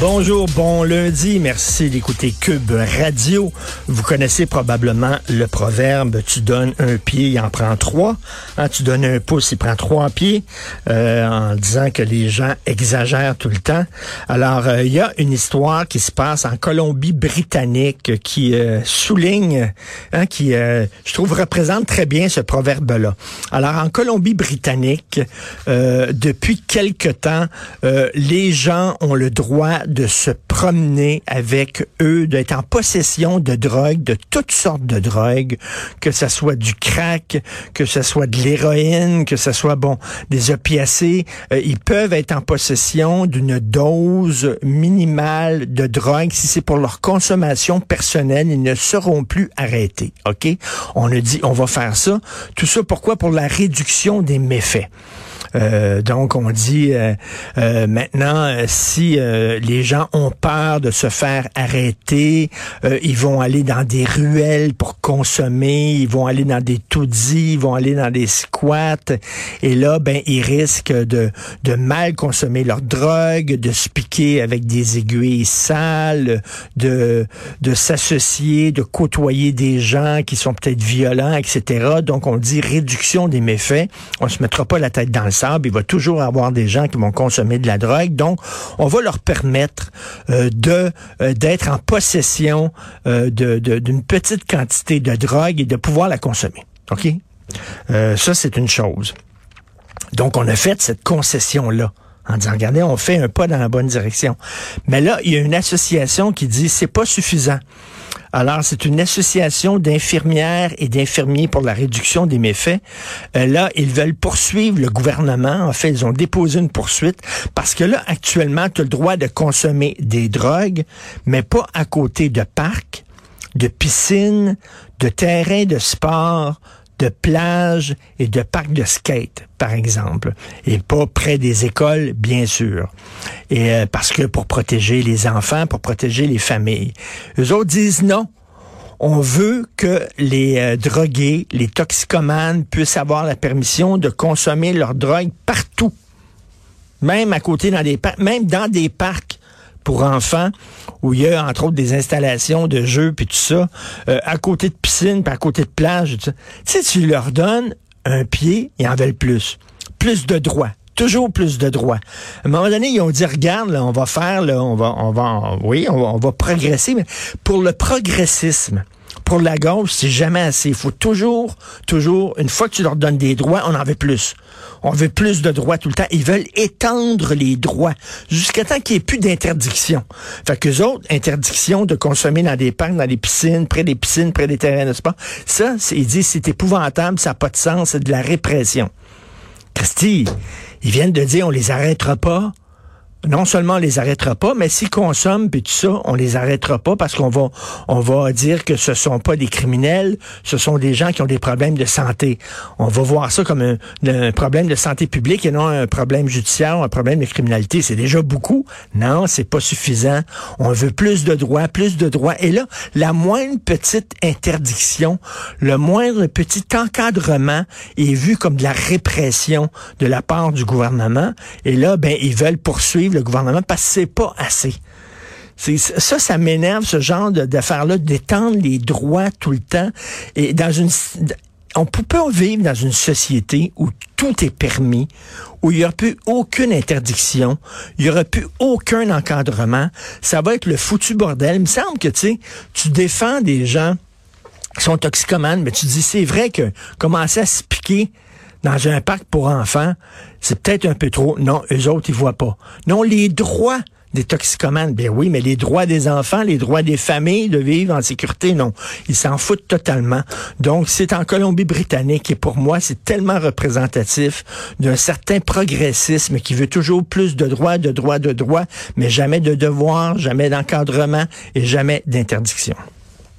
Bonjour, bon lundi. Merci d'écouter Cube Radio. Vous connaissez probablement le proverbe tu donnes un pied, il en prend trois. Hein, tu donnes un pouce, il prend trois pieds, euh, en disant que les gens exagèrent tout le temps. Alors, euh, il y a une histoire qui se passe en Colombie-Britannique qui euh, souligne, hein, qui, je trouve, représente très bien ce proverbe-là. Alors, en Colombie-Britannique, depuis quelque temps, les gens ont le droit de se promener avec eux, d'être en possession de drogues, de toutes sortes de drogues, que ce soit du crack, que ce soit de l'héroïne, que ce soit, bon, des opiacés. Euh, ils peuvent être en possession d'une dose minimale de drogue. Si c'est pour leur consommation personnelle, ils ne seront plus arrêtés. OK? On a dit, on va faire ça. Tout ça, pourquoi? Pour la réduction des méfaits. Euh, donc, on dit euh, euh, maintenant, si les gens ont peur de se faire arrêter, ils vont aller dans des ruelles pour consommer, ils vont aller dans des taudis, ils vont aller dans des squats, et là, ben, ils risquent de, de mal consommer leur drogue, de se piquer avec des aiguilles sales, de, de s'associer, de côtoyer des gens qui sont peut-être violents, etc. Donc, on dit réduction des méfaits. On se mettra pas la tête dans le il va toujours avoir des gens qui vont consommer de la drogue. Donc, on va leur permettre euh, de euh, d'être en possession euh, d'une petite quantité de drogue et de pouvoir la consommer. OK? ça, c'est une chose. Donc, on a fait cette concession-là en disant, regardez, on fait un pas dans la bonne direction. Mais là, il y a une association qui dit, c'est pas suffisant. Alors, c'est une association d'infirmières et d'infirmiers pour la réduction des méfaits. Euh, là, ils veulent poursuivre le gouvernement. En fait, ils ont déposé une poursuite parce que là, actuellement, tu as le droit de consommer des drogues, mais pas à côté de parcs, de piscines, de terrains de sport, de plages et de parcs de skate, par exemple, et pas près des écoles, bien sûr. Et euh, parce que pour protéger les enfants, pour protéger les familles. Les autres disent non. On veut que les euh, drogués, les toxicomanes puissent avoir la permission de consommer leur drogue partout. Même à côté dans des parcs, même dans des parcs pour enfants où il y a entre autres des installations de jeux puis tout ça, euh, à côté de piscine puis à côté de plage. Tu sais, tu leur donnes un pied, ils en veulent plus. Plus de droits toujours plus de droits. À un moment donné, ils ont dit, regarde, là, on va faire, là, on va, on va, oui, on va, on va progresser, mais pour le progressisme, pour la gauche, c'est jamais assez. Il faut toujours, toujours, une fois que tu leur donnes des droits, on en veut plus. On veut plus de droits tout le temps. Ils veulent étendre les droits jusqu'à temps qu'il n'y ait plus d'interdiction. Fait que autres, interdiction de consommer dans des parcs, dans des piscines, près des piscines, près des terrains de sport. Ça, ils disent, c'est épouvantable, ça n'a pas de sens, c'est de la répression. Christy, ils viennent de dire, on les arrêtera pas non seulement on les arrêtera pas, mais s'ils consomment puis tout ça, on les arrêtera pas parce qu'on va on va dire que ce sont pas des criminels, ce sont des gens qui ont des problèmes de santé. On va voir ça comme un, problème de santé publique et non un problème judiciaire, un problème de criminalité. C'est déjà beaucoup. Non, c'est pas suffisant. On veut plus de droits, plus de droits. Et là, la moindre petite interdiction, le moindre petit encadrement est vu comme de la répression de la part du gouvernement. Et là, ben ils veulent le gouvernement parce que c'est pas assez. Ça, ça m'énerve, ce genre d'affaires-là, d'étendre les droits tout le temps. Et dans une, on peut pas vivre dans une société où tout est permis, où il n'y aura plus aucune interdiction, il n'y aura plus aucun encadrement. Ça va être le foutu bordel. Il me semble que, tu sais, tu défends des gens qui sont toxicomanes, mais tu dis, c'est vrai que commencer à se piquer dans un parc pour enfants, c'est peut-être un peu trop. Non, eux autres, ils voient pas. Non, les droits des toxicomanes, bien oui, mais les droits des enfants, les droits des familles de vivre en sécurité, non. Ils s'en foutent totalement. Donc, c'est en Colombie-Britannique et pour moi, c'est tellement représentatif d'un certain progressisme qui veut toujours plus de droits, de droits, de droits, mais jamais de devoirs, jamais d'encadrement et jamais d'interdiction.